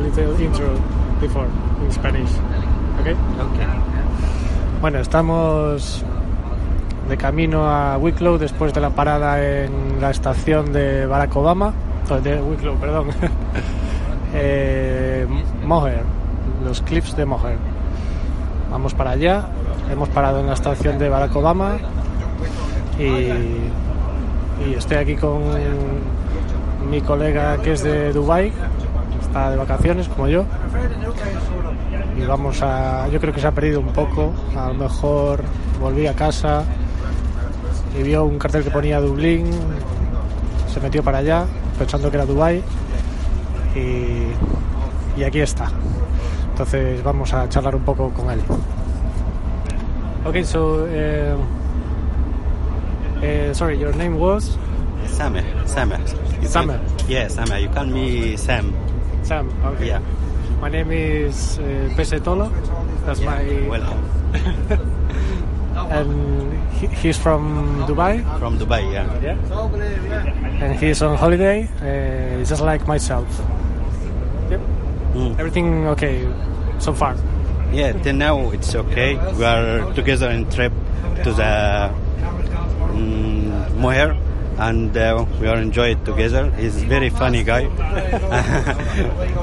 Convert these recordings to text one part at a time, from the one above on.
little intro before in Spanish. Okay? Bueno, estamos de camino a Wicklow después de la parada en la estación de Barack Obama. oh, De Wicklow, perdón. eh, Moher, los clips de Moher. Vamos para allá. Hemos parado en la estación de Barack Obama y, y estoy aquí con mi colega que es de Dubai está de vacaciones como yo y vamos a yo creo que se ha perdido un poco a lo mejor volví a casa y vio un cartel que ponía Dublín se metió para allá pensando que era Dubai y, y aquí está entonces vamos a charlar un poco con él okay so uh, uh, sorry your name was. Can, yeah, Sameh. You call me Sam. Sam okay Yeah. My name is uh, Pesetolo. That's my. Welcome. And he, he's from Dubai. From Dubai, yeah. Yeah. And he's on holiday, uh, just like myself. Yep. Mm. Everything okay so far. Yeah, till now it's okay. We are together in trip to the um, Moher and uh, we are enjoy it together. He's very funny guy.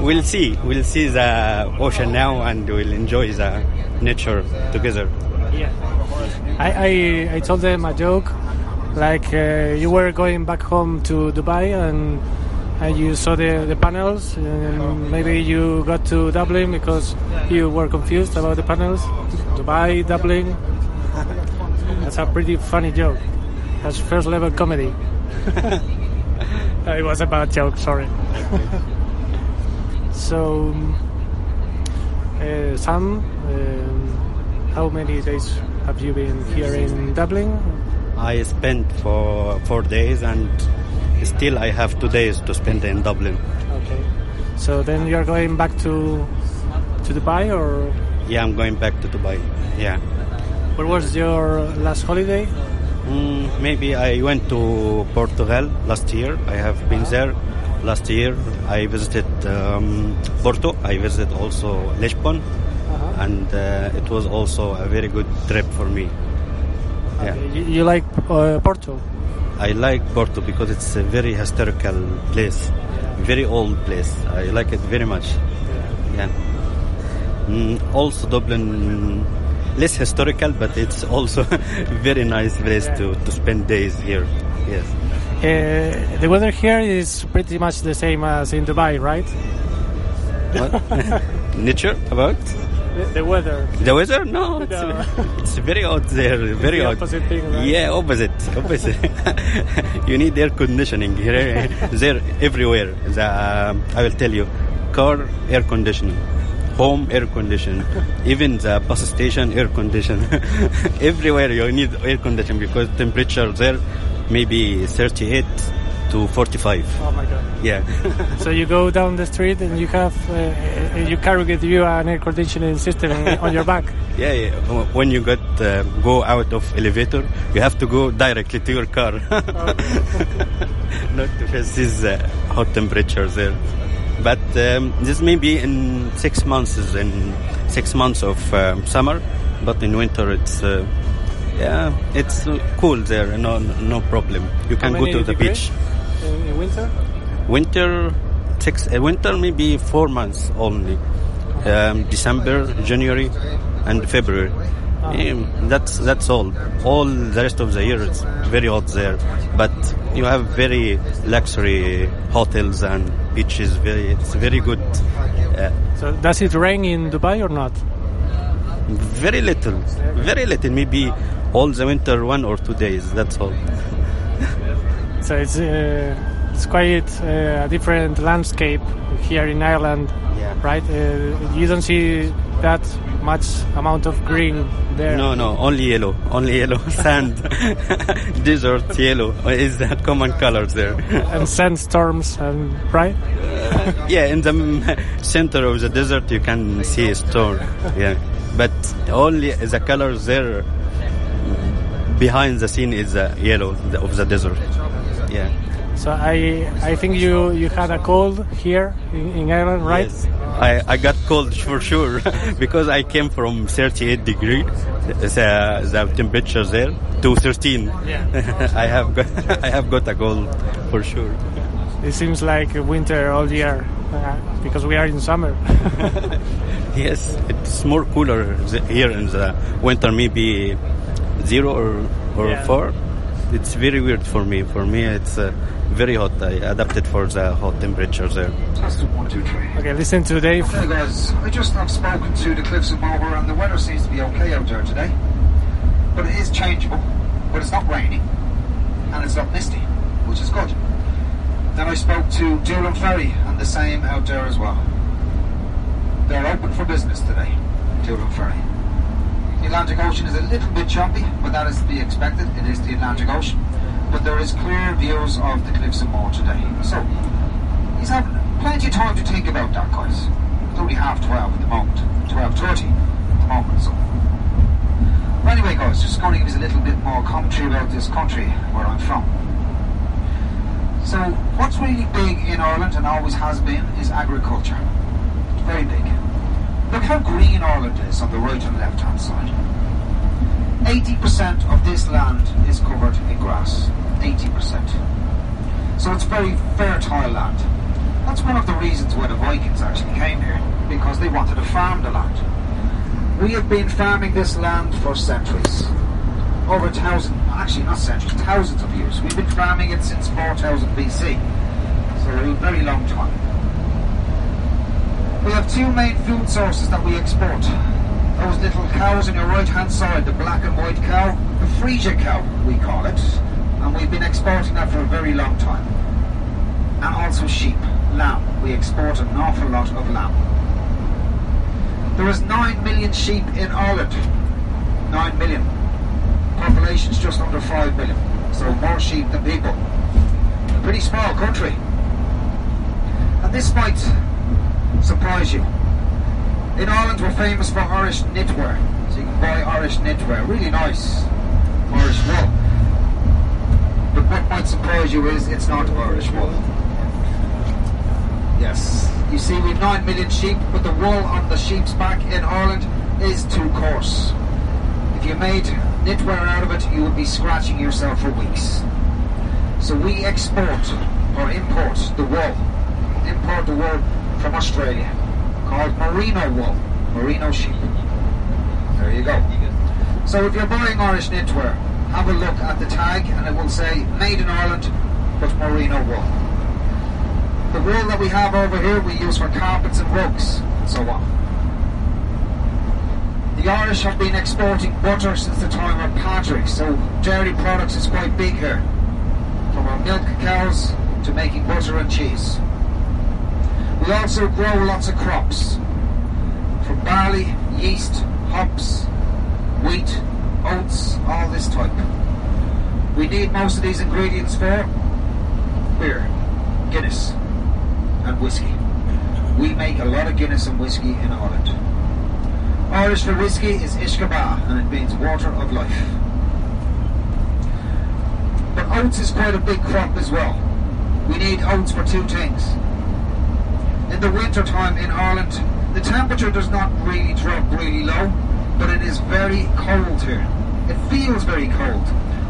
we'll see. We'll see the ocean now and we'll enjoy the nature together. Yeah. I, I, I told them a joke, like uh, you were going back home to Dubai and and you saw the, the panels and maybe you got to Dublin because you were confused about the panels. Dubai, Dublin. That's a pretty funny joke. That's first level comedy. it was a bad joke, sorry. so, uh, Sam, um, how many days have you been here in Dublin? I spent for four days and still I have two days to spend in Dublin. Okay. So then you're going back to to Dubai or Yeah, I'm going back to Dubai. Yeah. where was your last holiday? Mm, maybe I went to Portugal last year. I have been there last year. I visited um, Porto. I visited also Lisbon, Uh-huh. and uh, it was also a very good trip for me. Yeah. You, you like uh, Porto? I like Porto because it's a very historical place, very old place. I like it very much. Yeah. Mm, also Dublin, less historical, but it's also very nice place to, to spend days here. Yes. Uh, the weather here is pretty much the same as in Dubai, right? What? Nature about The, the weather. the weather? No, it's, No. it's very hot there. Very the hot. opposite thing, right? Yeah, opposite. Opposite. you need air conditioning here, there, everywhere. The, um, I will tell you, car air conditioning, home air condition, even the bus station air condition. everywhere you need air condition because temperature there maybe 38 to 45. Oh my god. Yeah. So you go down the street and you have uh, you carry with you an air conditioning system on your back. Yeah, yeah. When you get uh, go out of elevator, you have to go directly to your car, not to face this uh, hot temperatures there. But um, this may be in six months, is in six months of um, summer, but in winter it's uh, yeah, it's cool there. No, no problem. You can go to the beach. in, in winter. Winter, six. Uh, winter maybe four months only. Um, December, January, and February. Um, that's that's all. All the rest of the year it's very hot there, but you have very luxury hotels and beaches. Very, it's very good. Uh, So does it rain in Dubai or not? very little, very little. Maybe all the winter one or two days. That's all. So it's uh, it's quite uh, a different landscape here in Ireland, Yeah. right? Uh, you don't see that much amount of green there. No, no, only yellow, only yellow sand, desert yellow is the common colors there. And sandstorms, and right? yeah, in the mm, center of the desert you can see a storm. Yeah, but only the colors there behind the scene is the yellow of the desert. Yeah. So I I think you you had a cold here in, in Ireland, right? Yes. I, I got cold for sure because I came from 38 degree, the, the temperature there to 13. Yeah. I have got I have got a cold for sure. It seems like winter all year uh, because we are in summer. Yes, it's more cooler here in the winter, maybe zero or or Yeah. four. It's very weird for me. For me, it's uh, very hot. I adapted for the hot temperatures there. Tested one, two, three. okay, listen to Dave. Hey guys, I just have spoken to the Cliffs of Moher and the weather seems to be okay out there today. But it is changeable, but it's not raining and it's not misty, which is good. Then I spoke to Doolin Ferry and the same out there as well. They're open for business today, Doolin Ferry. The Atlantic Ocean is a little bit choppy, but that is to be expected. It is the Atlantic Ocean. But there is clear views of the Cliffs of Moher today. So, he's having plenty of time to think about that, guys. It's only half 12 at the moment. 12.30 at the moment, so. Well, anyway, guys, just going to give you a little bit more commentary about this country where I'm from. So, what's really big in Ireland and always has been is agriculture. It's very big. Look how green Ireland is on the right and left hand side. 80% of this land is covered in grass. 80%. So it's very fertile land. That's one of the reasons why the Vikings actually came here, because they wanted to farm the land. We have been farming this land for centuries. Over a thousand, actually not centuries, thousands of years. We've been farming it since 4000 BC. So a very long time. We have two main food sources that we export. Those little cows on your right hand side, the black and white cow, the Friesian cow, we call it. And we've been exporting that for a very long time. And also sheep, lamb. We export an awful lot of lamb. There is 9 million sheep in Ireland. 9 million. Population's just under 5 million. So more sheep than people. A pretty small country. And this might surprise you. In Ireland, we're famous for Irish knitwear. So you can buy Irish knitwear. Really nice Irish wool. But what might surprise you is it's not Irish wool. Yes. You see, we've 9 million sheep, but the wool on the sheep's back in Ireland is too coarse. If you made knitwear out of it, you would be scratching yourself for weeks. So we export or import the wool. Import the wool from Australia called merino wool, merino sheep. There you go. So if you're buying Irish knitwear, have a look at the tag and it will say made in Ireland but merino wool. The wool that we have over here we use for carpets and rugs and so on. The Irish have been exporting butter since the time of Patrick, so dairy products is quite big here. From our milk cows to making butter and cheese. We also grow lots of crops. From barley, yeast, hops, wheat, oats, all this type. We need most of these ingredients for beer, Guinness, and whiskey. We make a lot of Guinness and whiskey in Ireland. Irish for whiskey is uisce beatha, and it means water of life. But oats is quite a big crop as well. We need oats for two things. In the winter time in Ireland, the temperature does not really drop really low, but it is very cold here. It feels very cold,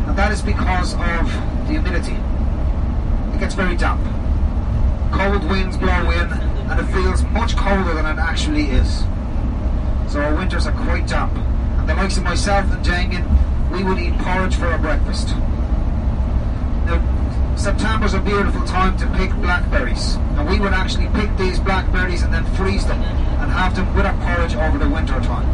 and that is because of the humidity. It gets very damp. Cold winds blow in, and it feels much colder than it actually is. So our winters are quite damp, and the likes of myself and Damien, we would eat porridge for our breakfast. September's a beautiful time to pick blackberries, and we would actually pick these blackberries and then freeze them and have them with our porridge over the winter time.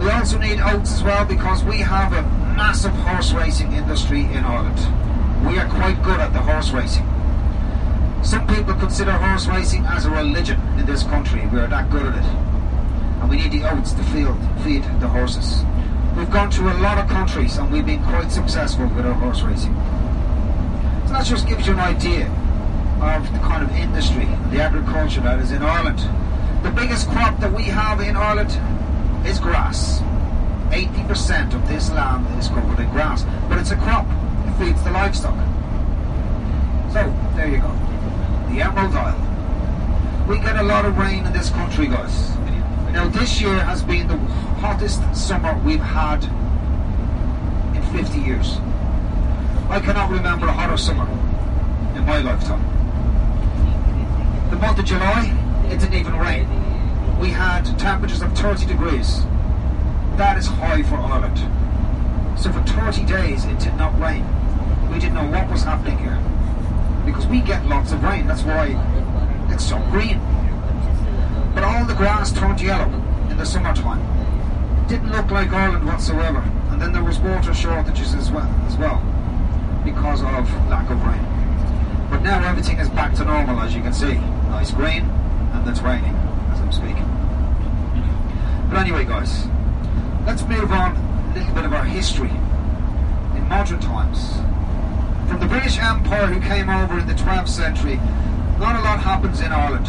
We also need oats as well because we have a massive horse racing industry in Ireland. We are quite good at the horse racing. Some people consider horse racing as a religion in this country. We are that good at it. And we need the oats to feed, feed the horses. We've gone to a lot of countries and we've been quite successful with our horse racing. That just gives you an idea of the kind of industry, the agriculture that is in Ireland. The biggest crop that we have in Ireland is grass. 80% of this land is covered in grass, but it's a crop. It feeds the livestock. So, there you go. The Emerald Isle. We get a lot of rain in this country, guys. Now, this year has been the hottest summer we've had in 50 years. I cannot remember a hotter summer in my lifetime. The month of July, it didn't even rain. We had temperatures of 30 degrees. That is high for Ireland. So for 30 days, it did not rain. We didn't know what was happening here. Because we get lots of rain. That's why it's so green. But all the grass turned yellow in the summertime. It didn't look like Ireland whatsoever. And then there was water shortages as well, as well because of lack of rain. But now everything is back to normal, as you can see. Nice green, and it's raining as I'm speaking. But anyway, guys, let's move on a little bit of our history in modern times. From the British Empire who came over in the 12th century, not a lot happens in Ireland.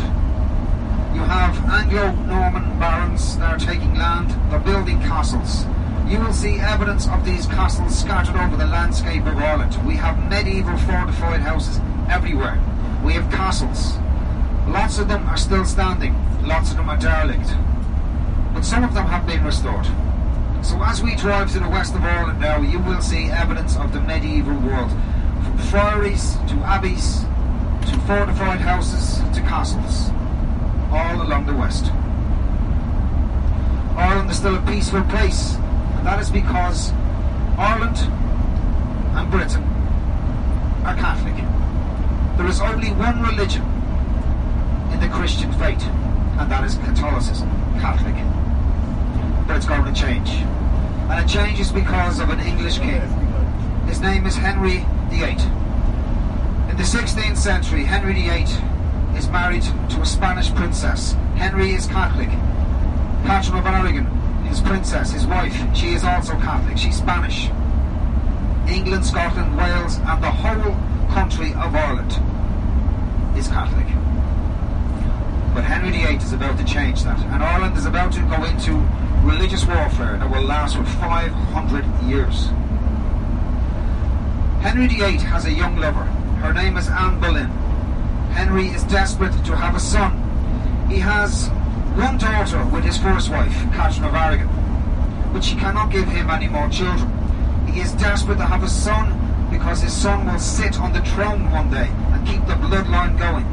You have Anglo-Norman barons that are taking land, they're building castles. You will see evidence of these castles scattered over the landscape of Ireland. We have medieval fortified houses everywhere. We have castles. Lots of them are still standing, lots of them are derelict. But some of them have been restored. So as we drive to the west of Ireland now, you will see evidence of the medieval world. From friaries to abbeys to fortified houses to castles. All along the west. Ireland is still a peaceful place, that is because Ireland and Britain are Catholic. There is only one religion in the Christian faith, and that is Catholicism, Catholic. But it's going to change. And it changes because of an English king. His name is Henry VIII. In the 16th century, Henry VIII is married to a Spanish princess. Henry is Catholic. Catherine of Aragon, his princess, his wife, she is also Catholic. She's Spanish. England, Scotland, Wales, and the whole country of Ireland is Catholic. But Henry VIII is about to change that, and Ireland is about to go into religious warfare that will last for 500 years. Henry VIII has a young lover. Her name is Anne Boleyn. Henry is desperate to have a son. He has one daughter with his first wife, Catherine of Aragon, but she cannot give him any more children. He is desperate to have a son because his son will sit on the throne one day and keep the bloodline going.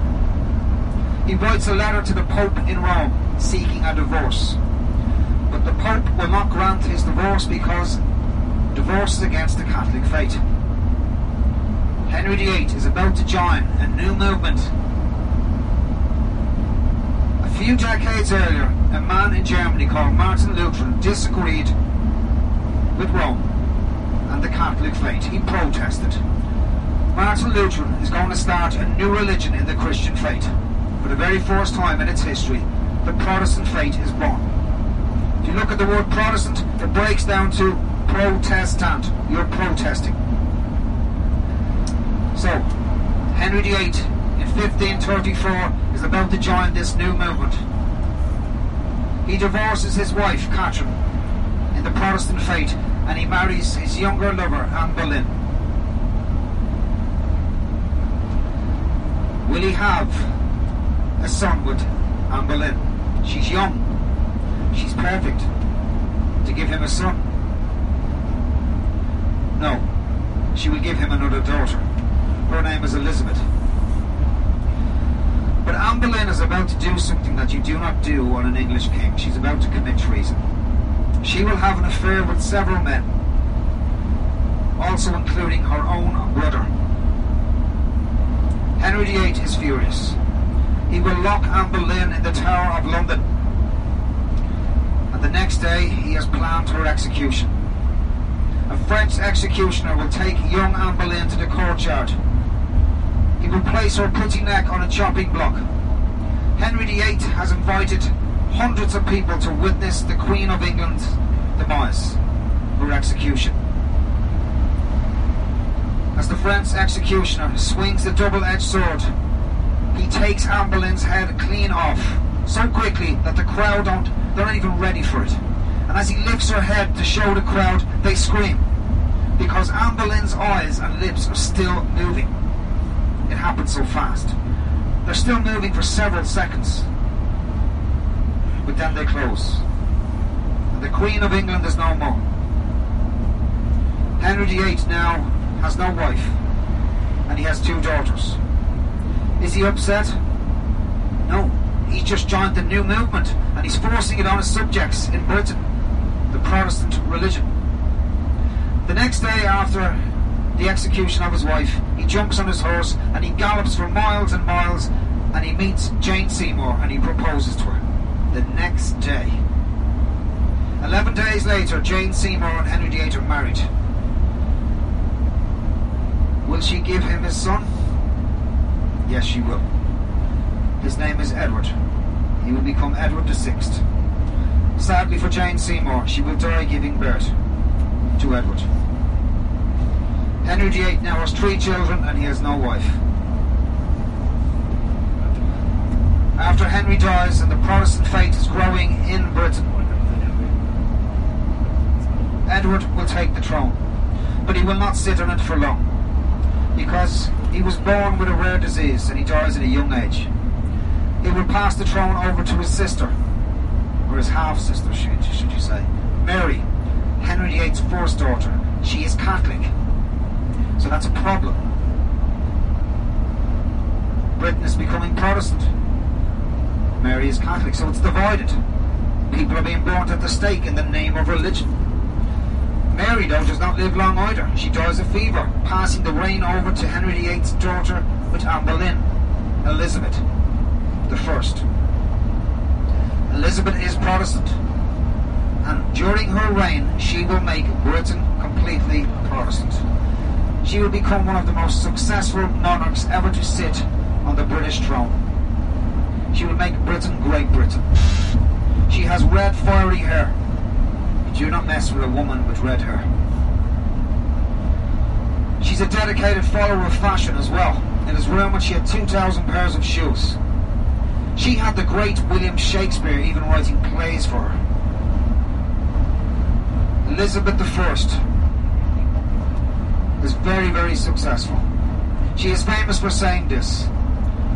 He writes a letter to the Pope in Rome seeking a divorce. But the Pope will not grant his divorce because divorce is against the Catholic faith. Henry VIII is about to join a new movement. A few decades earlier, a man in Germany called Martin Luther disagreed with Rome and the Catholic faith. He protested. Martin Luther is going to start a new religion in the Christian faith. For the very first time in its history, the Protestant faith is born. If you look at the word Protestant, it breaks down to protestant. You're protesting. So, Henry VIII 1534 is about to join this new movement. He divorces his wife, Catherine, in the Protestant faith, and he marries his younger lover, Anne Boleyn. Will he have a son with Anne Boleyn? She's young. She's perfect. To give him a son? No. She will give him another daughter. Her name is Elizabeth. Anne Boleyn is about to do something that you do not do on an English king. She's about to commit treason. she will have an affair with several men, also including her own brother. Henry VIII is furious. He will lock Anne Boleyn in the Tower of London. And the next day, he has planned her execution. A French executioner will take young Anne Boleyn to the courtyard. He will place her pretty neck on a chopping block. Henry VIII has invited hundreds of people to witness the Queen of England's demise, her execution. As the French executioner swings the double-edged sword, he takes Anne Boleyn's head clean off so quickly that the crowd don't they're not even ready for it. And as he lifts her head to show the crowd, they scream because Anne Boleyn's eyes and lips are still moving. It happened so fast. They're still moving for several seconds, but then they close. And the Queen of England is no more. Henry VIII now has no wife, and he has two daughters. Is he upset? No. He's just joined the new movement, and he's forcing it on his subjects in Britain, the Protestant religion. The next day after the execution of his wife, he jumps on his horse and he gallops for miles and miles and he meets Jane Seymour and he proposes to her. The next day. Eleven days later, Jane Seymour and Henry VIII are married. Will she give him his son? Yes, she will. His name is Edward. He will become Edward VI. Sadly for Jane Seymour, she will die giving birth to Edward. Henry VIII now has three children and he has no wife. After Henry dies and the Protestant faith is growing in Britain, Edward will take the throne, but he will not sit on it for long because he was born with a rare disease and he dies at a young age. He will pass the throne over to his sister, or his half sister, should, should you say, Mary, Henry VIII's first daughter. She is Catholic. So that's a problem. Britain is becoming Protestant. Mary is Catholic, so it's divided. People are being burnt at the stake in the name of religion. Mary, though, does not live long either. She dies of fever, passing the reign over to Henry VIII's daughter with Anne Boleyn, Elizabeth the First. Elizabeth is Protestant, and during her reign, she will make Britain completely Protestant. She will become one of the most successful monarchs ever to sit on the British throne. She will make Britain Great Britain. She has red, fiery hair. You do not mess with a woman with red hair. She's a dedicated follower of fashion as well. In his room, when she had 2,000 pairs of shoes. She had the great William Shakespeare even writing plays for her. Elizabeth I is very, very successful. She is famous for saying this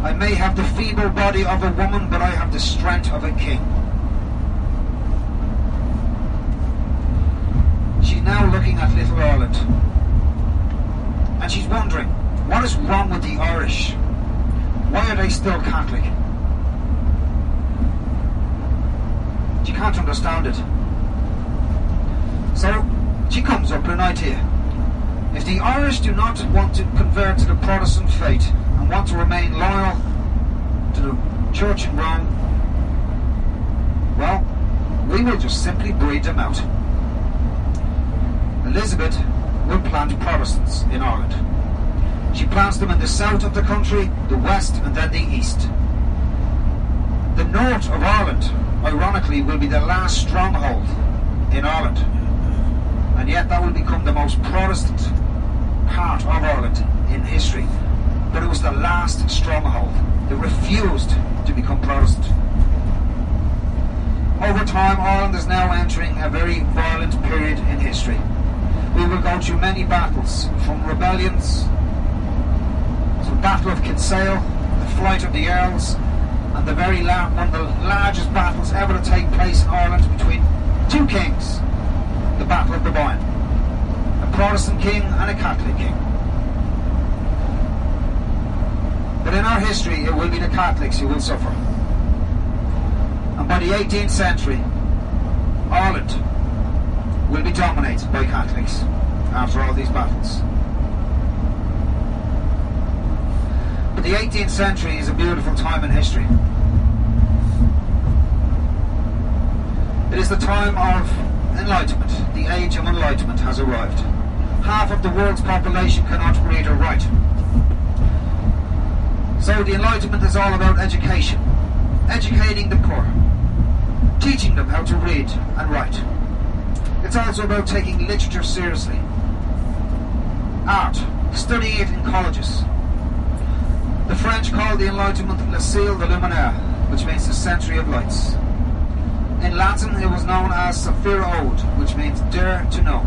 I may have the feeble body of a woman, but I have the strength of a king. She's now looking at Little Ireland. And she's wondering, what is wrong with the Irish? Why are they still Catholic? She can't understand it. So she comes up with an idea. If the Irish do not want to convert to the Protestant faith and want to remain loyal to the Church in Rome, well, we will just simply breed them out. Elizabeth will plant Protestants in Ireland. She plants them in the south of the country, the west, and then the east. The north of Ireland, ironically, will be the last stronghold in Ireland. And yet that will become the most Protestant part of Ireland in history. But it was the last stronghold. that refused to become Protestant. Over time, Ireland is now entering a very violent period in history. We will go through many battles, from rebellions to the Battle of Kinsale, the flight of the Earls, and the very la- one of the largest battles ever to take place in Ireland between two kings, the Battle of the Boyne, Protestant king and a Catholic king. But in our history, it will be the Catholics who will suffer. And by the 18th century, Ireland will be dominated by Catholics after all these battles. But the 18th century is a beautiful time in history. It is the time of enlightenment. The age of enlightenment has arrived. Half of the world's population cannot read or write. So the enlightenment is all about education, educating the poor, teaching them how to read and write. It's also about taking literature seriously. Art, study it in colleges. The French called the Enlightenment Le Siècle de Luminaire, which means the century of lights. In Latin, it was known as Sapere aude, which means dare to know.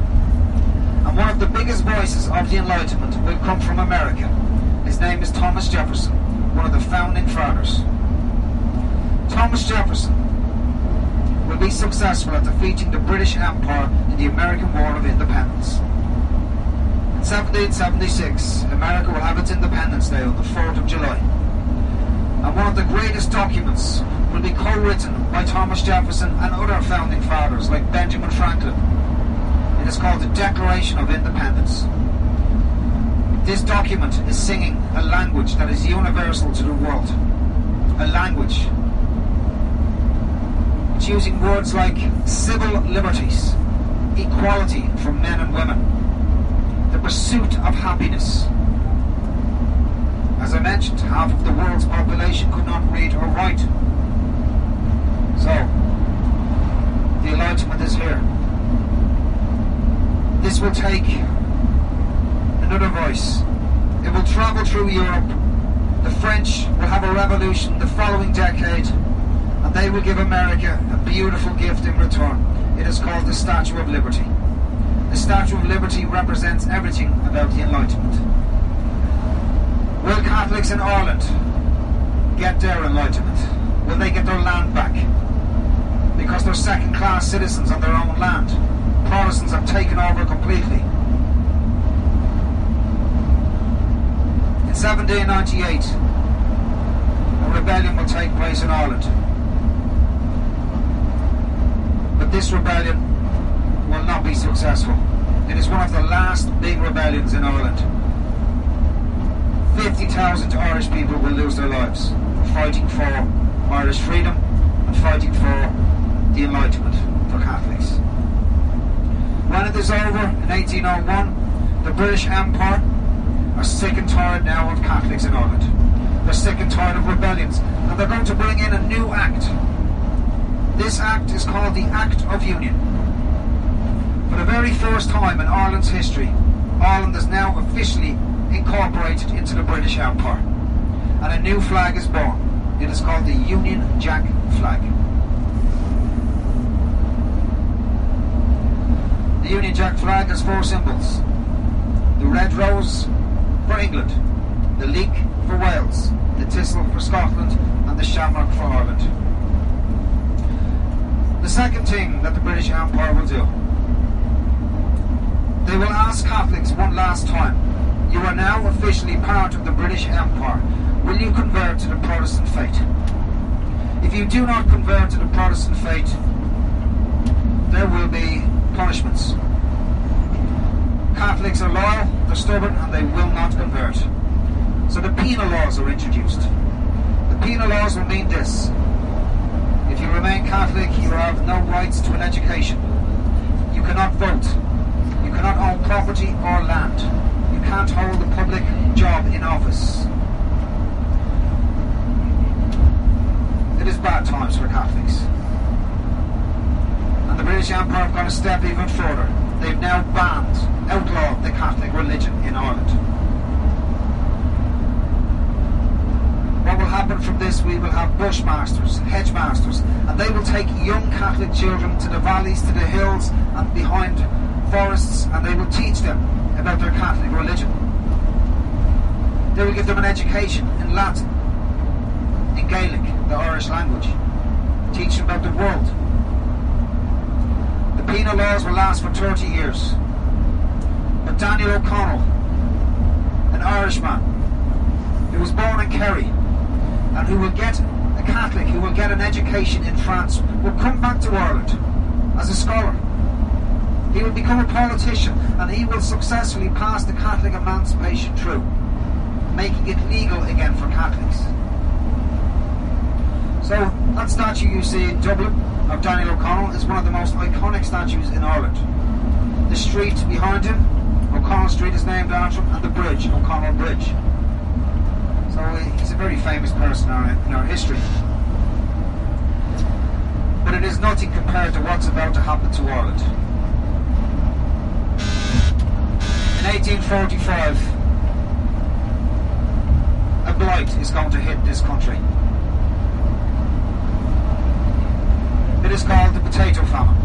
And one of the biggest voices of the Enlightenment will come from America. His name is Thomas Jefferson, one of the founding fathers. Thomas Jefferson will be successful at defeating the British Empire in the American War of Independence. In 1776, America will have its Independence Day on the 4th of July. And one of the greatest documents will be co-written by Thomas Jefferson and other founding fathers like Benjamin Franklin. It is called the Declaration of Independence. This document is singing a language that is universal to the world. A language. It's using words like civil liberties, equality for men and women, the pursuit of happiness. As I mentioned, half of the world's population could not read or write. So, the Enlightenment is here. This will take another voice. It will travel through Europe. The French will have a revolution the following decade, and they will give America a beautiful gift in return. It is called the Statue of Liberty. The Statue of Liberty represents everything about the Enlightenment. Will Catholics in Ireland get their enlightenment? Will they get their land back? Because they're second class citizens on their own land. Protestants have taken over completely. In 1798, a rebellion will take place in Ireland. But this rebellion will not be successful. It is one of the last big rebellions in Ireland. 50,000 Irish people will lose their lives fighting for Irish freedom and fighting for the Enlightenment for Catholics. Over in 1801, the British Empire are sick and tired now of Catholics in Ireland. They're sick and tired of rebellions, and they're going to bring in a new act. This act is called the Act of Union. For the very first time in Ireland's history, Ireland is now officially incorporated into the British Empire. And a new flag is born. It is called the Union Jack flag. The Union Jack flag has four symbols. The red rose for England, the leek for Wales, the thistle for Scotland, and the shamrock for Ireland. The second thing that the British Empire will do, they will ask Catholics one last time, you are now officially part of the British Empire. Will you convert to the Protestant faith? If you do not convert to the Protestant faith, there will be punishments. Catholics are loyal, they're stubborn, and they will not convert. So the penal laws are introduced. The penal laws will mean this. If you remain Catholic, you have no rights to an education. You cannot vote. You cannot own property or land. You can't hold a public job in office. It is bad times for Catholics. And the British Empire have gone a step even further. They've now banned, outlawed the Catholic religion in Ireland. What will happen from this? We will have bushmasters, hedgemasters, and they will take young Catholic children to the valleys, to the hills, and behind forests, and they will teach them about their Catholic religion. They will give them an education in Latin, in Gaelic, the Irish language, teach them about the world. Penal laws will last for 30 years. But Daniel O'Connell, an Irishman, who was born in Kerry, and who will get a Catholic who will get an education in France, will come back to Ireland as a scholar. He will become a politician and he will successfully pass the Catholic emancipation through, making it legal again for Catholics. So that statue you see in Dublin of Daniel O'Connell is one of the most iconic statues in Ireland. The street behind him, O'Connell Street, is named after him, and the bridge, O'Connell Bridge. So he's a very famous person in our, in our history. But it is nothing compared to what's about to happen to Ireland. In 1845, a blight is going to hit this country. It is called the potato famine.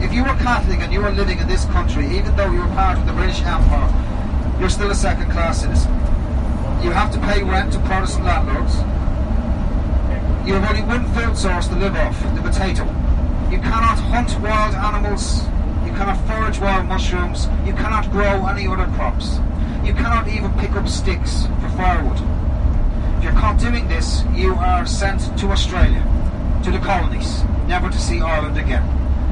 If you were Catholic and you were living in this country, even though you were part of the British Empire, you're still a second class citizen. You have to pay rent to Protestant landlords. You have only one food source to live off, the potato. You cannot hunt wild animals. You cannot forage wild mushrooms. You cannot grow any other crops. You cannot even pick up sticks for firewood. If you're caught doing this, you are sent to Australia, to the colonies, never to see Ireland again,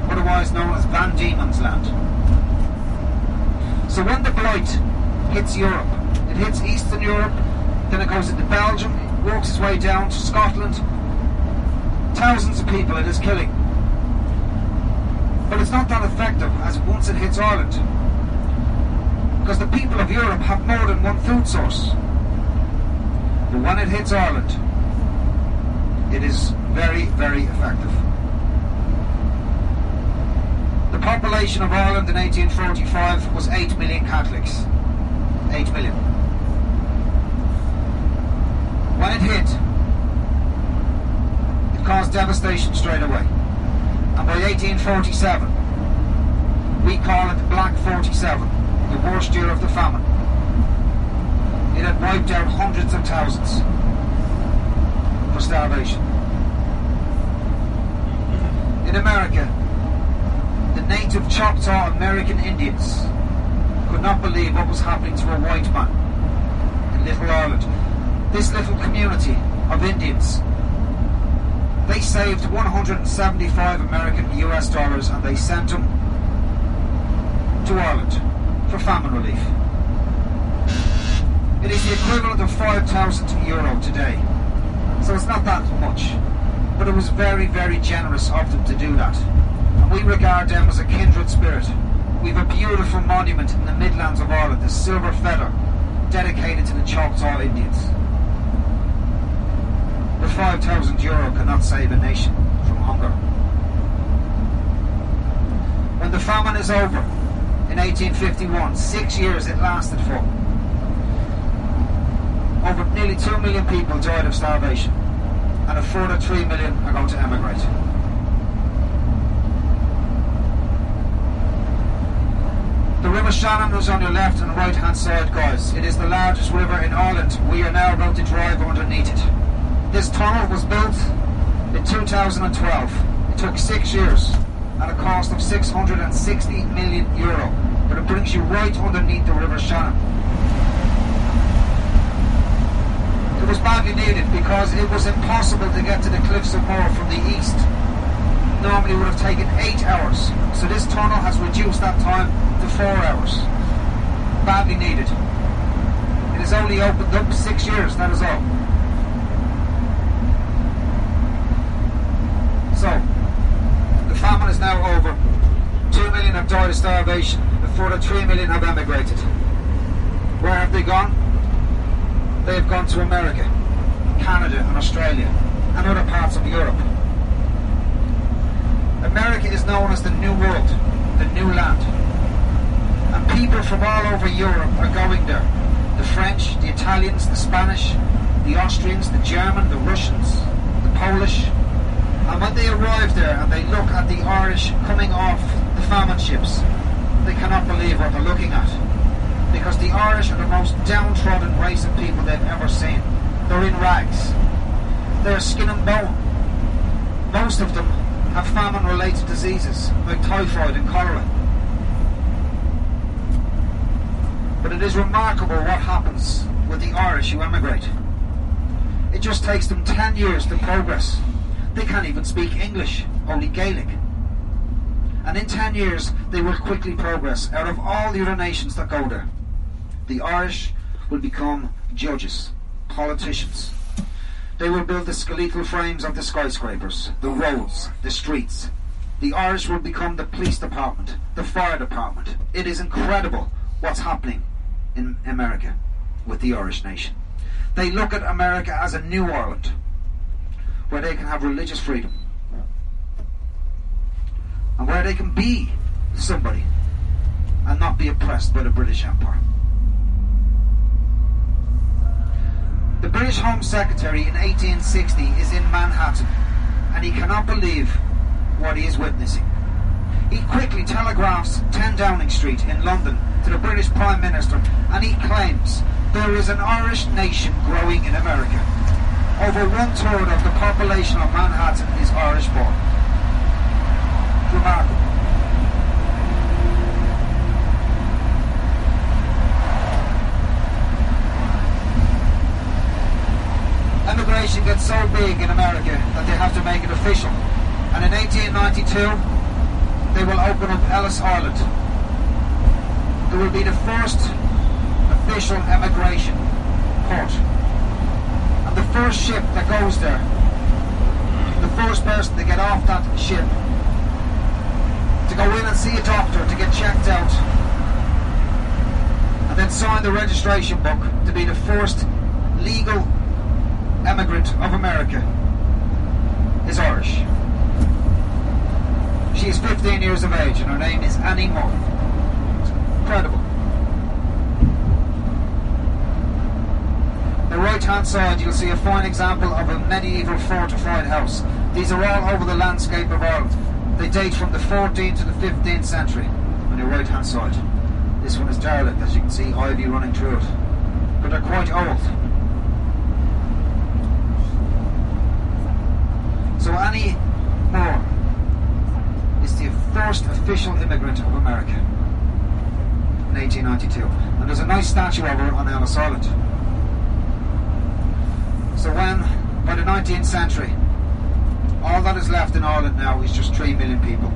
otherwise known as Van Diemen's Land. So when the blight hits Europe, it hits Eastern Europe, then it goes into Belgium, works its way down to Scotland. Thousands of people it is killing. But it's not that effective as once it hits Ireland. Because the people of Europe have more than one food source. But when it hits Ireland, it is very, very effective. The population of Ireland in 1845 was 8 million Catholics. 8 million. When it hit, it caused devastation straight away. And by 1847, we call it Black 47, the worst year of the famine. It had wiped out hundreds of thousands for starvation. In America, the native Choctaw American Indians could not believe what was happening to a white man in Little Ireland. This little community of Indians, they saved 175 American US dollars and they sent them to Ireland for famine relief. It is the equivalent of 5,000 euro today. So it's not that much. But it was very, very generous of them to do that. And we regard them as a kindred spirit. We have a beautiful monument in the Midlands of Ireland, the Silver Feather, dedicated to the Choctaw Indians. But 5,000 euro cannot save a nation from hunger. When the famine is over in 1851, six years it lasted for, over nearly 2 million people died of starvation, and a further 3 million are going to emigrate. The River Shannon is on your left and right hand side, guys. It is the largest river in Ireland. We are now about to drive underneath it. This tunnel was built in 2012. It took six years at a cost of 660 million euro, but it brings you right underneath the River Shannon. It was badly needed because it was impossible to get to the Cliffs of Moher from the east. Normally it would have taken eight hours, so this tunnel has reduced that time to four hours. Badly needed. It has only opened up six years, that is all. So, the famine is now over. Two million have died of starvation. A further three million have emigrated. Where have they gone? They have gone to America, Canada, and Australia, and other parts of Europe. America is known as the New World, the New Land. And people from all over Europe are going there. The French, the Italians, the Spanish, the Austrians, the German, the Russians, the Polish. And when they arrive there and they look at the Irish coming off the famine ships, they cannot believe what they're looking at. Because the Irish are the most downtrodden race of people they've ever seen. They're in rags. They're skin and bone. Most of them have famine related diseases like typhoid and cholera. But it is remarkable what happens with the Irish who emigrate. It just takes them 10 years to progress. They can't even speak English, only Gaelic. And in 10 years, they will quickly progress out of all the other nations that go there. The Irish will become judges, politicians. They will build the skeletal frames of the skyscrapers, the roads, the streets. The Irish will become the police department, the fire department. It is incredible what's happening in America with the Irish nation. They look at America as a new Ireland where they can have religious freedom and where they can be somebody and not be oppressed by the British Empire. The British Home Secretary in 1860 is in Manhattan and he cannot believe what he is witnessing. He quickly telegraphs 10 Downing Street in London to the British Prime Minister and he claims there is an Irish nation growing in America. Over one third of the population of Manhattan is Irish born. Remarkable. Immigration gets so big in America that they have to make it official. And in 1892, they will open up Ellis Island. It will be the first official emigration port. And the first ship that goes there, the first person to get off that ship, to go in and see a doctor, to get checked out, and then sign the registration book to be the first legal emigrant of America is Irish. She is 15 years of age and her name is Annie Moore. Incredible. The right hand side you'll see a fine example of a medieval fortified house. These are all over the landscape of Ireland. They date from the 14th to the 15th century on your right hand side. This one is derelict as you can see ivy running through it. But they're quite old. So Annie Moore is the first official immigrant of America in 1892. And there's a nice statue of her on Ellis Island. So when, by the 19th century, all that is left in Ireland now is just 3 million people.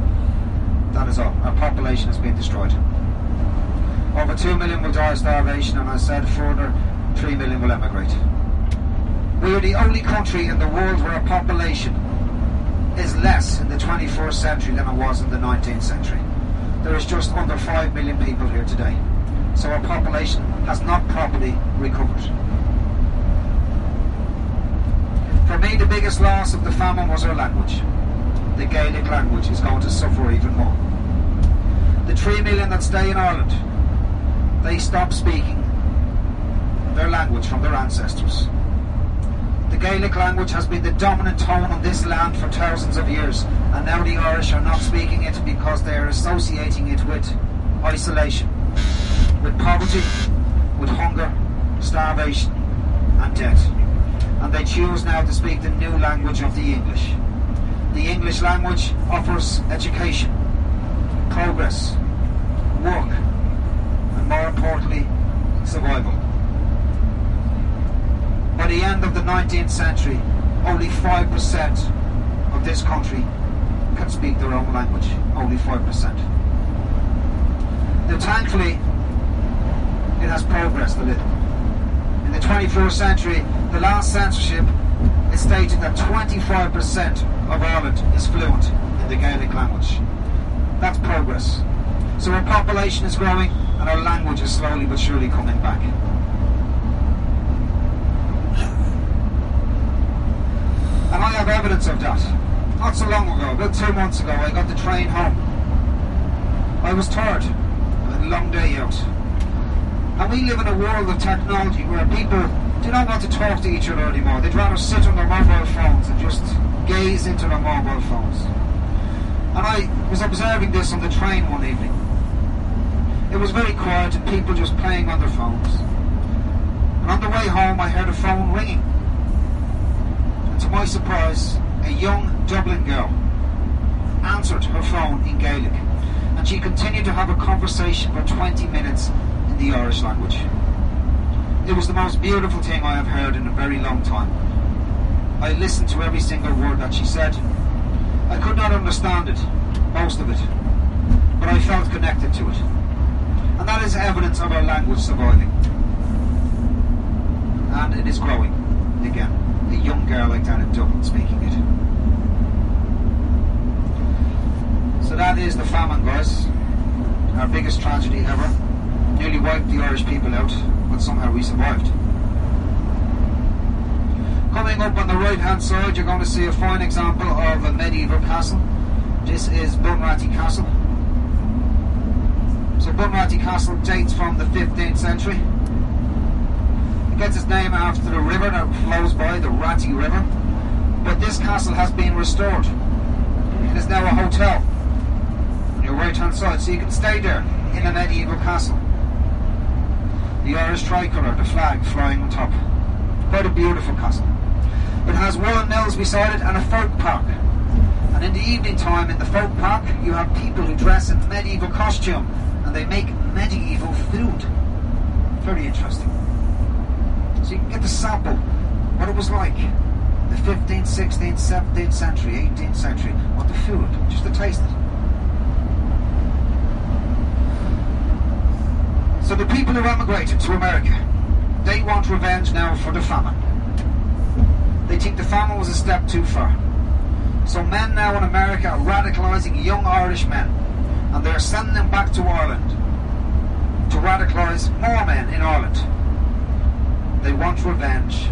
That is all. Our population has been destroyed. Over 2 million will die of starvation, and I said further 3 million will emigrate. We are the only country in the world where a population is less in the 21st century than it was in the 19th century. There is just under 5 million people here today. So our population has not properly recovered. For me, the biggest loss of the famine was our language. The Gaelic language is going to suffer even more. The 3 million that stay in Ireland, they stop speaking their language from their ancestors. The Gaelic language has been the dominant tone on this land for thousands of years, and now the Irish are not speaking it because they are associating it with isolation, with poverty, with hunger, starvation, and death. And they choose now to speak the new language of the English. The English language offers education, progress, work, and more importantly, survival. By the end of the 19th century, only 5% of this country can speak their own language. Only 5%. Now, thankfully, it has progressed a little. In the 21st century, the last censorship is stating that 25% of Ireland is fluent in the Gaelic language. That's progress. So our population is growing and our language is slowly but surely coming back. And I have evidence of that. Not so long ago, about two months ago, I got the train home. I was tired. I had a long day out. And we live in a world of technology where people do not want to talk to each other anymore. They'd rather sit on their mobile phones and just gaze into their mobile phones. And I was observing this on the train one evening. It was very quiet and people just playing on their phones. And on the way home, I heard a phone ringing. To my surprise, a young Dublin girl answered her phone in Gaelic. And she continued to have a conversation for 20 minutes in the Irish language. It was the most beautiful thing I have heard in a very long time. I listened to every single word that she said. I could not understand it, most of it, but I felt connected to it. And that is evidence of our language surviving. And it is growing again. A young girl like that in Dublin speaking it. So that is the famine, guys. Our biggest tragedy ever. Nearly wiped the Irish people out, but somehow we survived. Coming up on the right hand side, you're going to see a fine example of a medieval castle. This is Bunratty Castle. So Bunratty Castle dates from the 15th century. Gets its name after the river that flows by, the Ratty River. But this castle has been restored. It is now a hotel on your right hand side, so you can stay there in a medieval castle. The Irish tricolour, the flag flying on top. Quite a beautiful castle. It has woolen mills beside it and a folk park. And in the evening time in the folk park, you have people who dress in medieval costume and they make medieval food. Very interesting. So you can get the sample what it was like the 15th, 16th, 17th century, 18th century, what the food, just to taste it. So the people who emigrated to America, they want revenge now for the famine. They think the famine was a step too far. So men now in America are radicalising young Irish men, and they are sending them back to Ireland to radicalise more men in Ireland. They want revenge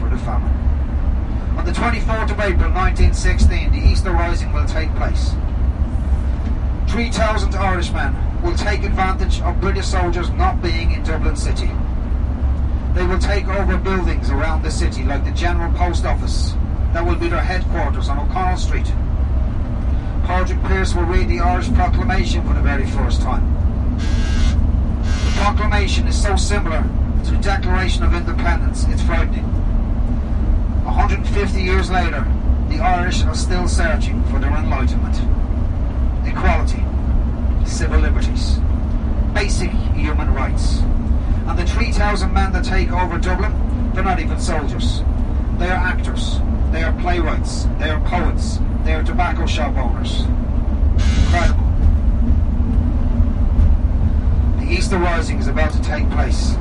for the famine. On the 24th of April 1916, the Easter Rising will take place. 3,000 Irishmen will take advantage of British soldiers not being in Dublin City. They will take over buildings around the city, like the General Post Office. That will be their headquarters on O'Connell Street. Padraig Pearse will read the Irish Proclamation for the very first time. The proclamation is so similar to Declaration of Independence, it's frightening. 150 years later, the Irish are still searching for their enlightenment. Equality, civil liberties, basic human rights. And the 3,000 men that take over Dublin, they're not even soldiers. They are actors, they are playwrights, they are poets, they are tobacco shop owners. Incredible. The Easter Rising is about to take place.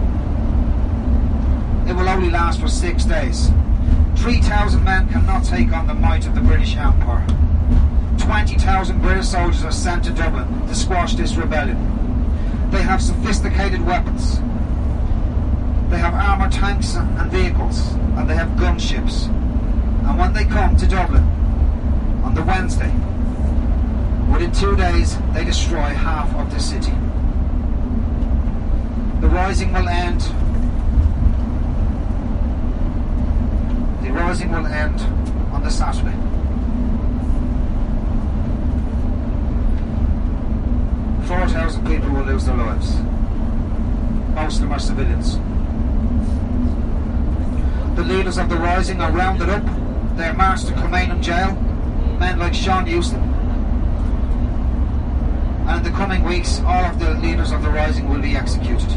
It will only last for six days. 3,000 men cannot take on the might of the British Empire. 20,000 British soldiers are sent to Dublin to squash this rebellion. They have sophisticated weapons. They have armoured tanks and vehicles, and they have gunships. And when they come to Dublin on the Wednesday, within two days they destroy half of the city. The rising will end. The rising will end on the Saturday. Four thousand people will lose their lives. Most of them are civilians. The leaders of the rising are rounded up. They are marched to Kilmainham jail. Men like Sean Heuston. And in the coming weeks, all of the leaders of the rising will be executed.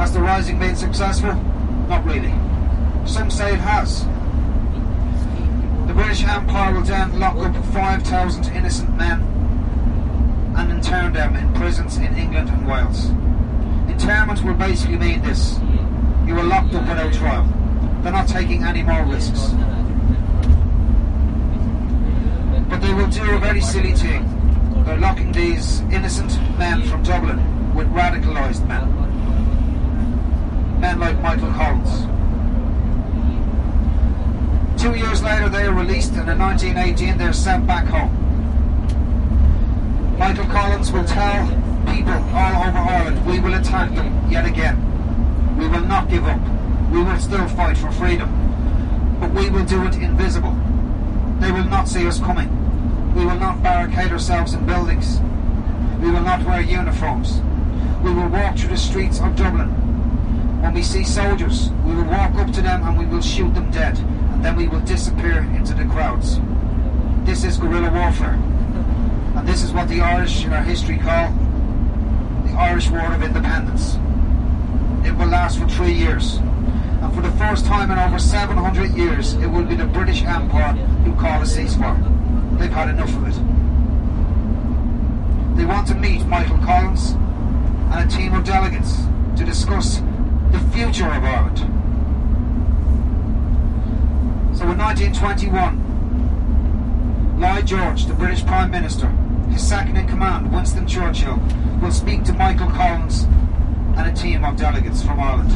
Has the rising been successful? Not really. Some say it has. The British Empire will then lock up 5,000 innocent men and intern them in prisons in England and Wales. Internment will basically mean this you are locked up without trial. They're not taking any more risks. But they will do a very silly thing. They're locking these innocent men from Dublin with radicalised men. Men like Michael Collins. Two years later, they are released, and in 1918, they're sent back home. Michael Collins will tell people all over Ireland, we will attack them yet again. We will not give up. We will still fight for freedom. But we will do it invisible. They will not see us coming. We will not barricade ourselves in buildings. We will not wear uniforms. We will walk through the streets of Dublin. When we see soldiers, we will walk up to them and we will shoot them dead. And then we will disappear into the crowds. This is guerrilla warfare. And this is what the Irish in our history call the Irish War of Independence. It will last for three years. And for the first time in over 700 years, it will be the British Empire who call a ceasefire. They've had enough of it. They want to meet Michael Collins and a team of delegates to discuss the future of Ireland. So in 1921, Lloyd George, the British Prime Minister, his second in command, Winston Churchill, will speak to Michael Collins and a team of delegates from Ireland.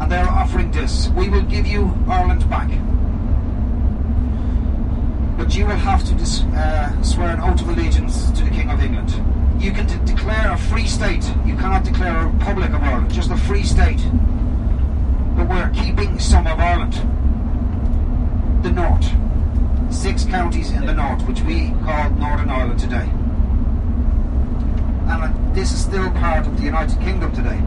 And they're offering this We will give you Ireland back. But you will have to dis- uh, swear an oath of allegiance to the King of England. You can de- declare a free state. You cannot declare a Republic of Ireland, just a free state. But we're keeping some of Ireland. The North. Six counties in the North, which we call Northern Ireland today. And uh, this is still part of the United Kingdom today.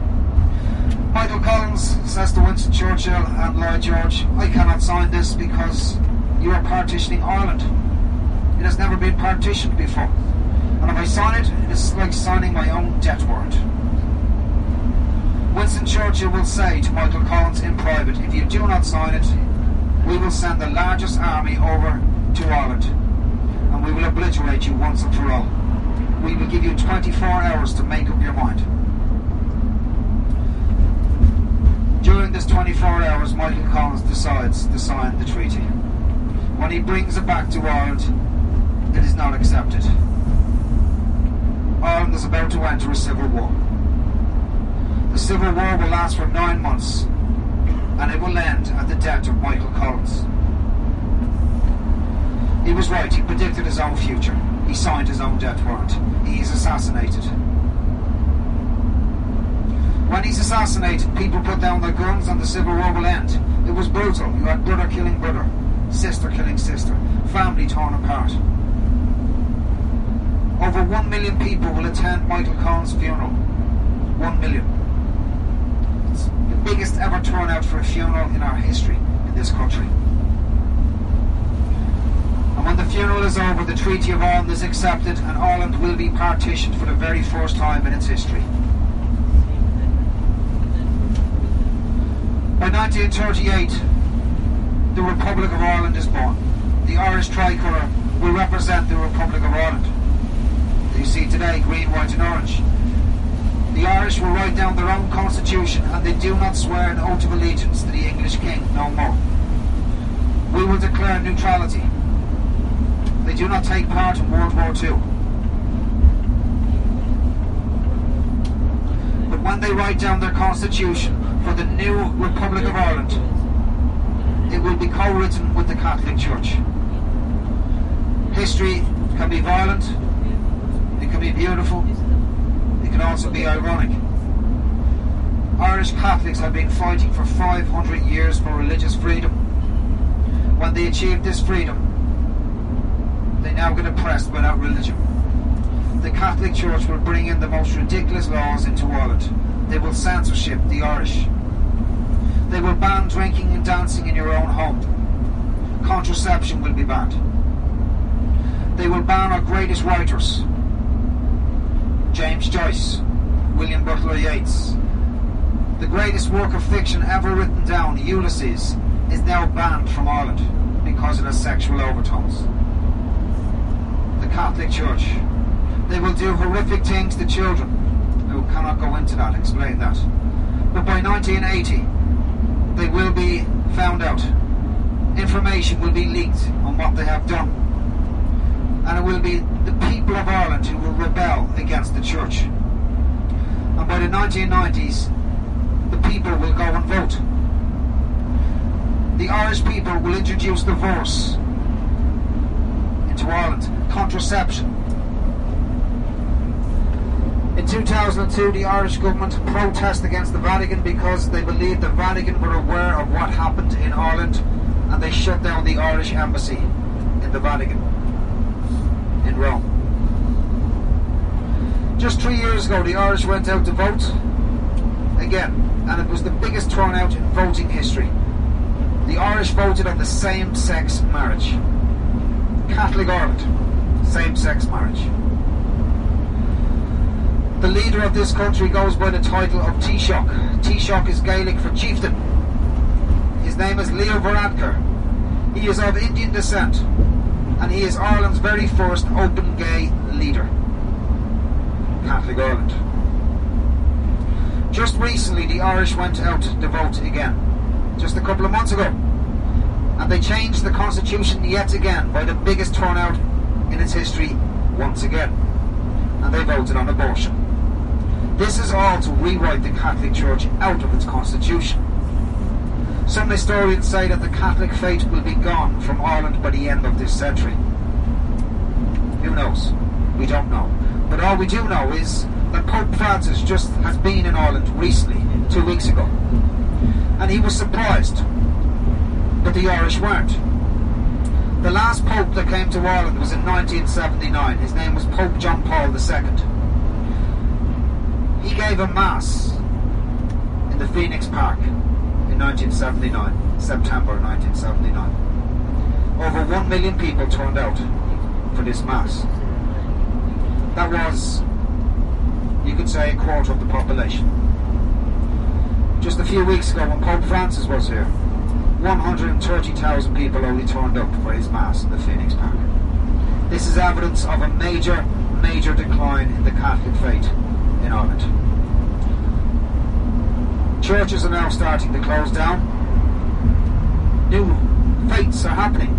Michael Collins says to Winston Churchill and Lloyd George, I cannot sign this because you are partitioning Ireland. It has never been partitioned before. And if I sign it, it is like signing my own death warrant. Winston Churchill will say to Michael Collins in private, if you do not sign it, we will send the largest army over to Ireland and we will obliterate you once and for all. We will give you 24 hours to make up your mind. During this 24 hours, Michael Collins decides to sign the treaty. When he brings it back to Ireland, it is not accepted. Ireland is about to enter a civil war. The civil war will last for nine months, and it will end at the death of Michael Collins. He was right, he predicted his own future. He signed his own death warrant. He is assassinated. When he's assassinated, people put down their guns and the civil war will end. It was brutal. You had brother killing brother, sister killing sister, family torn apart. Over one million people will attend Michael Collins' funeral. One million. It's the biggest ever turnout for a funeral in our history in this country. And when the funeral is over, the Treaty of Ireland is accepted and Ireland will be partitioned for the very first time in its history. By 1938, the Republic of Ireland is born. The Irish tricolour will represent the Republic of Ireland. You see today, green, white and orange. The Irish will write down their own constitution and they do not swear an oath of allegiance to the English king no more. We will declare neutrality. They do not take part in World War II. But when they write down their constitution for the new Republic of Ireland, it will be co-written with the Catholic Church. History can be violent, be beautiful, it can also be ironic. Irish Catholics have been fighting for 500 years for religious freedom. When they achieved this freedom, they now get oppressed without religion. The Catholic Church will bring in the most ridiculous laws into Ireland. They will censorship the Irish. They will ban drinking and dancing in your own home. Contraception will be banned. They will ban our greatest writers. James Joyce, William Butler Yeats. The greatest work of fiction ever written down, Ulysses, is now banned from Ireland because it has sexual overtones. The Catholic Church. They will do horrific things to children. I cannot go into that, explain that. But by 1980, they will be found out. Information will be leaked on what they have done. And it will be the people of Ireland who will rebel against the church. And by the 1990s, the people will go and vote. The Irish people will introduce divorce into Ireland, contraception. In 2002, the Irish government protested against the Vatican because they believed the Vatican were aware of what happened in Ireland and they shut down the Irish embassy in the Vatican, in Rome. Just three years ago, the Irish went out to vote again, and it was the biggest turnout in voting history. The Irish voted on the same sex marriage. Catholic Ireland, same sex marriage. The leader of this country goes by the title of Taoiseach. Taoiseach is Gaelic for chieftain. His name is Leo Varadkar. He is of Indian descent, and he is Ireland's very first open gay leader. Catholic Ireland. Just recently, the Irish went out to vote again, just a couple of months ago, and they changed the constitution yet again by the biggest turnout in its history once again, and they voted on abortion. This is all to rewrite the Catholic Church out of its constitution. Some historians say that the Catholic faith will be gone from Ireland by the end of this century. Who knows? We don't know. But all we do know is that Pope Francis just has been in Ireland recently, two weeks ago. And he was surprised that the Irish weren't. The last Pope that came to Ireland was in 1979. His name was Pope John Paul II. He gave a mass in the Phoenix Park in 1979, September 1979. Over one million people turned out for this mass. That was, you could say, a quarter of the population. Just a few weeks ago, when Pope Francis was here, 130,000 people only turned up for his mass in the Phoenix Park. This is evidence of a major, major decline in the Catholic faith in Ireland. Churches are now starting to close down. New faiths are happening.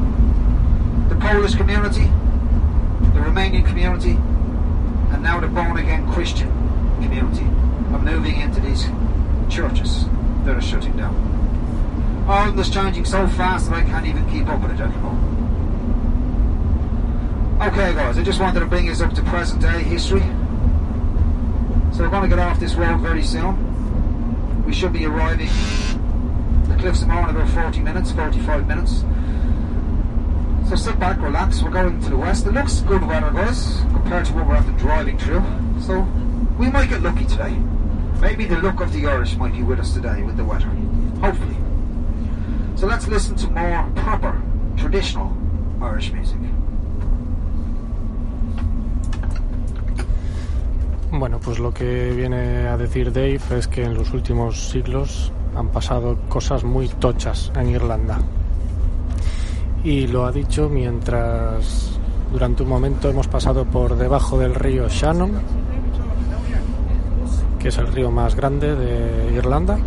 The Polish community, the Romanian community, and now the born again Christian community are moving into these churches that are shutting down. Ireland is changing so fast that I can't even keep up with it anymore. Okay, guys, I just wanted to bring us up to present day history. So we're going to get off this road very soon. We should be arriving the Cliffs of Moher in about 40 minutes, 45 minutes. So sit back, relax. We're going to the west. It looks good weather, guys, compared to what we're after driving through. So we might get lucky today. Maybe the luck of the Irish might be with us today with the weather. Hopefully. So let's listen to more proper, traditional Irish music. Bueno, pues lo que viene a decir Dave es que en los últimos siglos han pasado cosas muy tochas en Irlanda. Y lo ha dicho mientras durante un momento hemos pasado por debajo del río Shannon, que es el río más grande de Irlanda,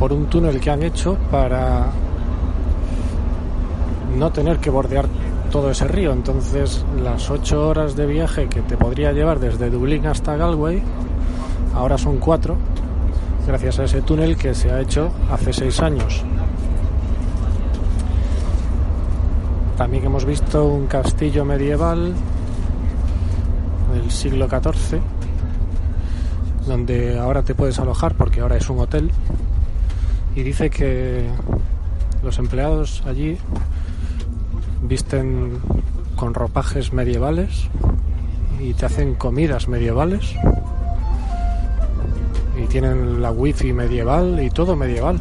por un túnel que han hecho para no tener que bordear todo ese río. Entonces, las ocho horas de viaje que te podría llevar desde Dublín hasta Galway, ahora son cuatro, gracias a ese túnel que se ha hecho hace seis años. También hemos visto un castillo medieval del siglo XIV, donde ahora te puedes alojar porque ahora es un hotel. Y dice que los empleados allí visten con ropajes medievales y te hacen comidas medievales y tienen la wifi medieval y todo medieval.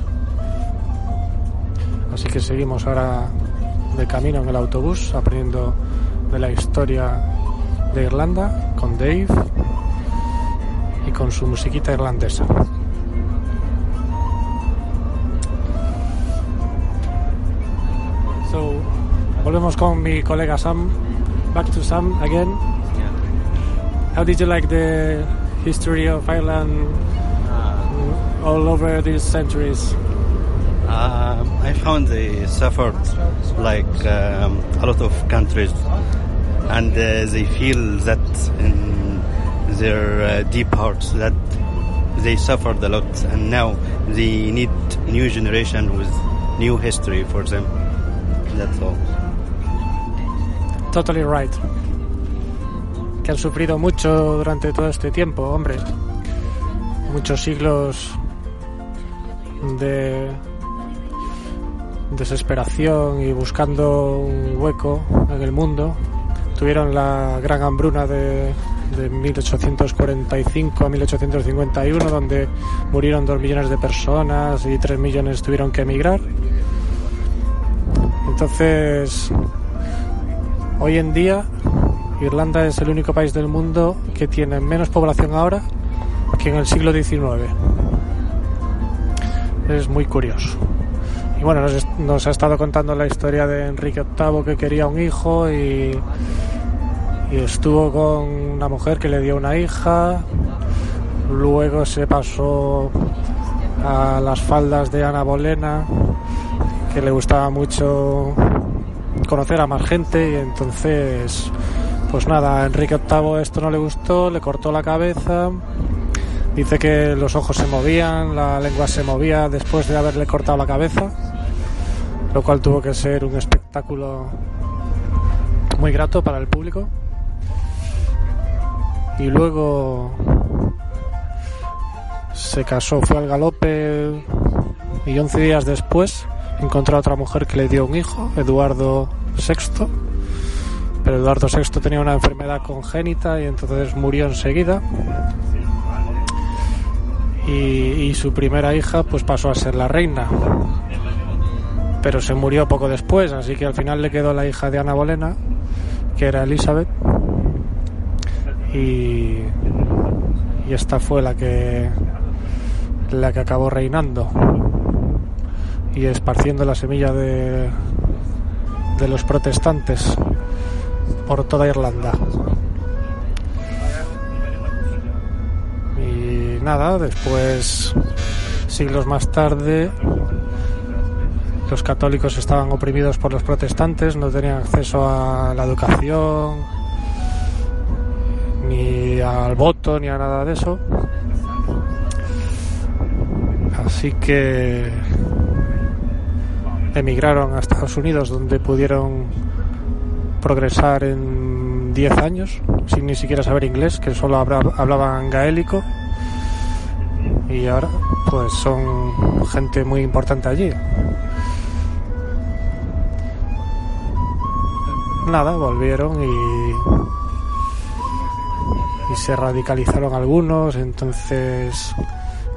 Así que seguimos ahora de camino en el autobús aprendiendo de la historia de Irlanda con Dave y con su musiquita irlandesa. So, volvemos con mi colega Sam. Back to Sam again. How did you like the history of Ireland all over these centuries? Um, I found they suffered like um, a lot of countries, and uh, they feel that in their uh, deep hearts that they suffered a lot, and now they need new generation with new history for them. That's all. Totally right. Que han sufrido mucho durante todo este tiempo, hombre. Muchos siglos de desesperación y buscando un hueco en el mundo. Tuvieron la gran hambruna de, de 1845 a 1851, donde murieron dos millones de personas y tres millones tuvieron que emigrar. Entonces, hoy en día, Irlanda es el único país del mundo que tiene menos población ahora que en el siglo XIX. es muy curioso. Bueno, nos ha estado contando la historia de Enrique VIII que quería un hijo y, y estuvo con una mujer que le dio una hija. Luego se pasó a las faldas de Ana Bolena, que le gustaba mucho conocer a más gente y entonces, pues nada, a Enrique VIII esto no le gustó, le cortó la cabeza. Dice que los ojos se movían, la lengua se movía después de haberle cortado la cabeza, lo cual tuvo que ser un espectáculo muy grato para el público. Y luego se casó, fue al galope y 11 días después encontró a otra mujer que le dio un hijo, Eduardo VI. Pero Eduardo VI tenía una enfermedad congénita y entonces murió enseguida. Y, y su primera hija pues pasó a ser la reina. Pero se murió poco después, así que al final le quedó la hija de Ana Bolena, que era Elizabeth. Y, y esta fue la que la que acabó reinando y esparciendo la semilla de, de los protestantes por toda Irlanda. Y nada, después, siglos más tarde, los católicos estaban oprimidos por los protestantes, no tenían acceso a la educación, ni al voto, ni a nada de eso. Así que emigraron a Estados Unidos donde pudieron progresar en 10 años sin ni siquiera saber inglés, que solo habla- hablaban gaélico y ahora pues son gente muy importante allí. Nada, volvieron y se radicalizaron algunos, entonces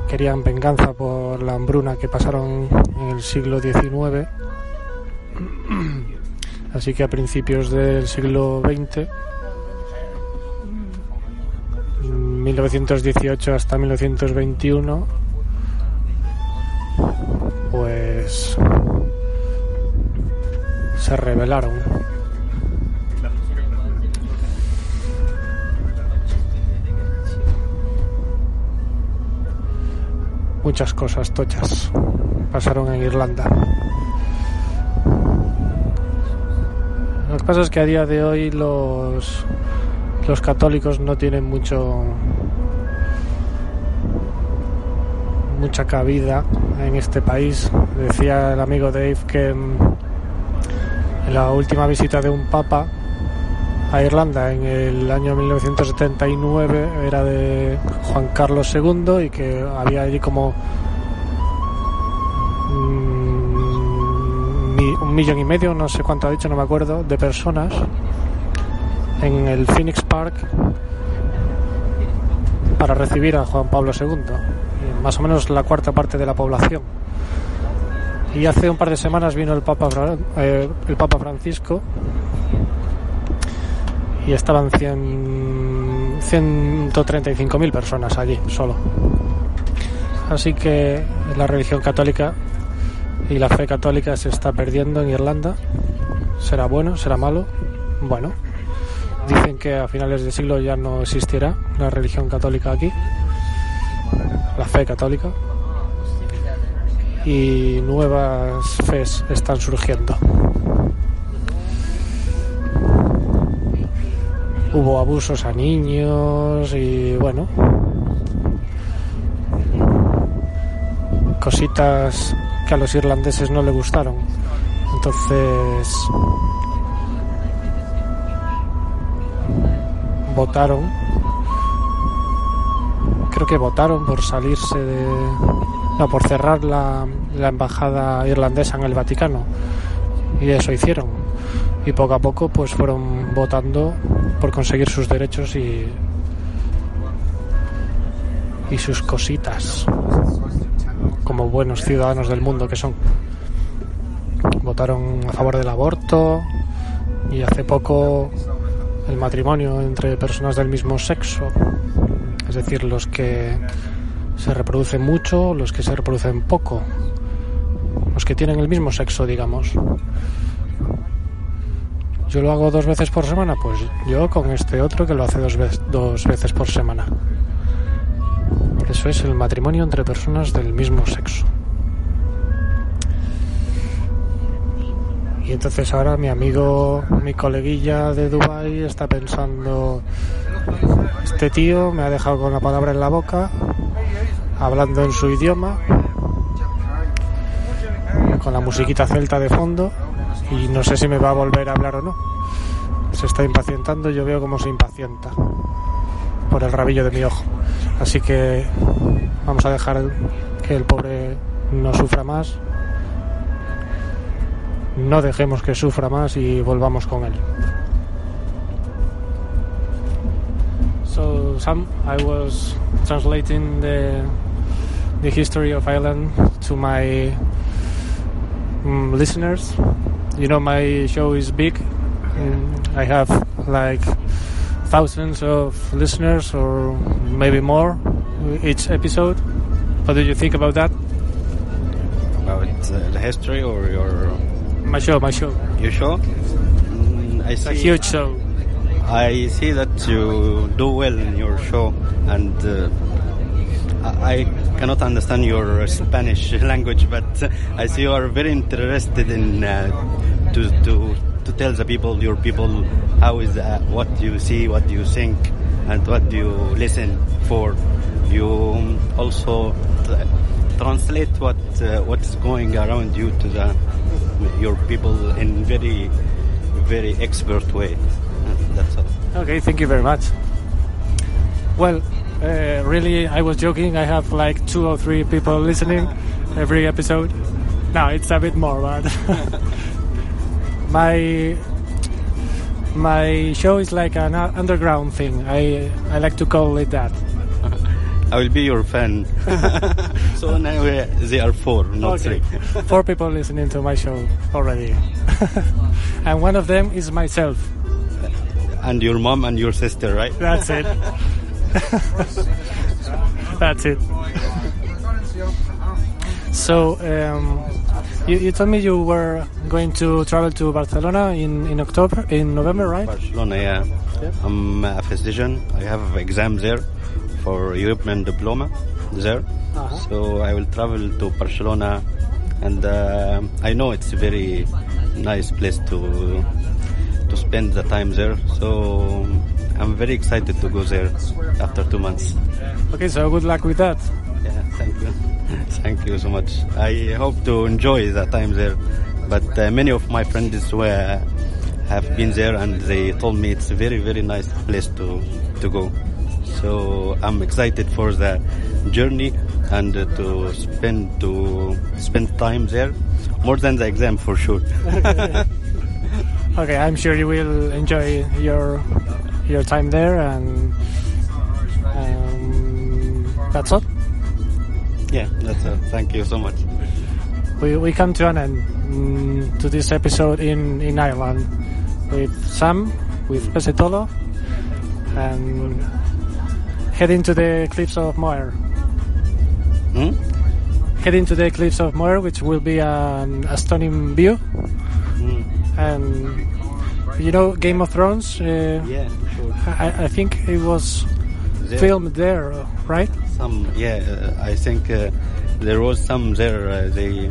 querían venganza por la hambruna que pasaron en el siglo XIX. Así que a principios del siglo XX, 1918 hasta 1921, pues se rebelaron. Muchas cosas tochas pasaron en Irlanda. Lo que pasa es que a día de hoy los, los católicos no tienen mucho mucha cabida en este país. Decía el amigo Dave que en la última visita de un papa a Irlanda en el año 1979 era de Juan Carlos II y que había allí como mm, un millón y medio, no sé cuánto ha dicho, no me acuerdo, de personas en el Phoenix Park para recibir a Juan Pablo II, más o menos la cuarta parte de la población. Y hace un par de semanas vino el Papa, eh, el Papa Francisco y estaban 100 135.000 personas allí solo. Así que la religión católica y la fe católica se está perdiendo en Irlanda. ¿Será bueno? ¿Será malo? Bueno, dicen que a finales de siglo ya no existirá la religión católica aquí, la fe católica, y nuevas fes están surgiendo. Hubo abusos a niños y bueno cositas que a los irlandeses no le gustaron. Entonces votaron. Creo que votaron por salirse de no por cerrar la, la embajada irlandesa en el Vaticano. Y eso hicieron. Y poco a poco pues fueron votando por conseguir sus derechos y y sus cositas como buenos ciudadanos del mundo que son votaron a favor del aborto y hace poco el matrimonio entre personas del mismo sexo es decir los que se reproducen mucho, los que se reproducen poco, los que tienen el mismo sexo, digamos. Yo lo hago dos veces por semana, pues yo con este otro que lo hace dos, vez- dos veces por semana. Eso es el matrimonio entre personas del mismo sexo. Y entonces ahora mi amigo, mi coleguilla de Dubai está pensando, este tío me ha dejado con la palabra en la boca, hablando en su idioma, con la musiquita celta de fondo, y no sé si me va a volver a hablar o no. Se está impacientando, yo veo cómo se impacienta por el rabillo de mi ojo. Así que vamos a dejar que el pobre no sufra más. No dejemos que sufra más y volvamos con él. So Sam, I was translating the the history of Ireland to my mm, listeners. You know, my show is big. I have like thousands of listeners, or maybe more, each episode. What do you think about that? About uh, the history or your My show, my show, your show? Mm, I a huge show. I see that you do well in your show, and uh, I cannot understand your Spanish language, but uh, I see you are very interested in uh, to to to tell the people, your people, how is uh, what you see, what you think, and what do you listen for. You also translate what uh, what is going around you to the your people in very very expert way. That's all. Okay, thank you very much. Well, uh, really, I was joking. I have like two or three people listening every episode. Now it's a bit more, but my my show is like an underground thing. I I like to call it that. I will be your fan. so now uh, they are four, not Okay. three. Four people listening to my show already, and one of them is myself. And your mom and your sister, right? That's it. That's it. So, um, you, you told me you were going to travel to Barcelona in, in October, in November, right? Barcelona, yeah. Yeah. I'm a physician. I have exams there for European diploma there. Uh-huh. So I will travel to Barcelona, and uh, I know it's a very nice place to to spend the time there. So I'm very excited to go there after two months. Okay, so good luck with that. Yeah, thank you. thank you so much. I hope to enjoy the time there. But uh, many of my friends were, have been there and they told me it's a very, very nice place to, to go. So I'm excited for the journey and to spend to spend time there more than the exam for sure. Okay, I'm sure you will enjoy your your time there, and um, that's all. yeah, that's all. Thank you so much. we, we come to an end mm, to this episode in, in Ireland with Sam, with Pesetolo, and heading to the cliffs of Moher. Hmm? Heading to the cliffs of Moher, which will be an, a stunning view. Mm. And you know Game of Thrones? Uh, Yeah. I, I think it was There- filmed there, right? Some, yeah, uh, I think uh, there was some there. Uh, they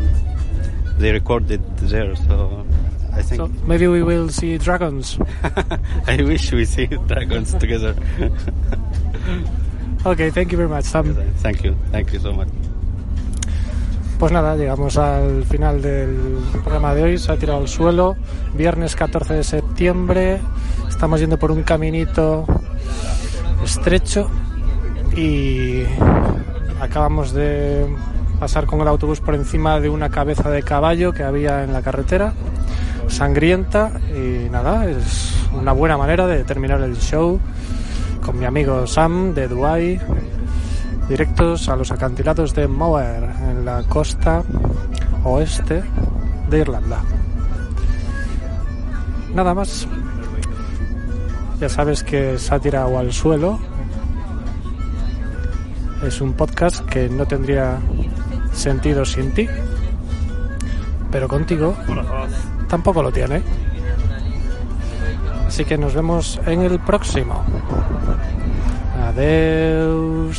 they recorded there, so I think So maybe we will see dragons. I wish we see dragons together. Okay, thank you very much, Sam. thank you, thank you so much. Pues nada, llegamos al final del programa de hoy. Se ha tirado al suelo. Viernes 14 de septiembre. Estamos yendo por un caminito estrecho y acabamos de pasar con el autobús por encima de una cabeza de caballo que había en la carretera, sangrienta y nada, es una buena manera de terminar el show con mi amigo Sam de Dubai, directos a los acantilados de Moher en la costa oeste de Irlanda. Nada más. Ya sabes que se ha tirado al suelo es un podcast que no tendría sentido sin ti, pero contigo tampoco lo tiene. Así que nos vemos en el próximo. Adeu.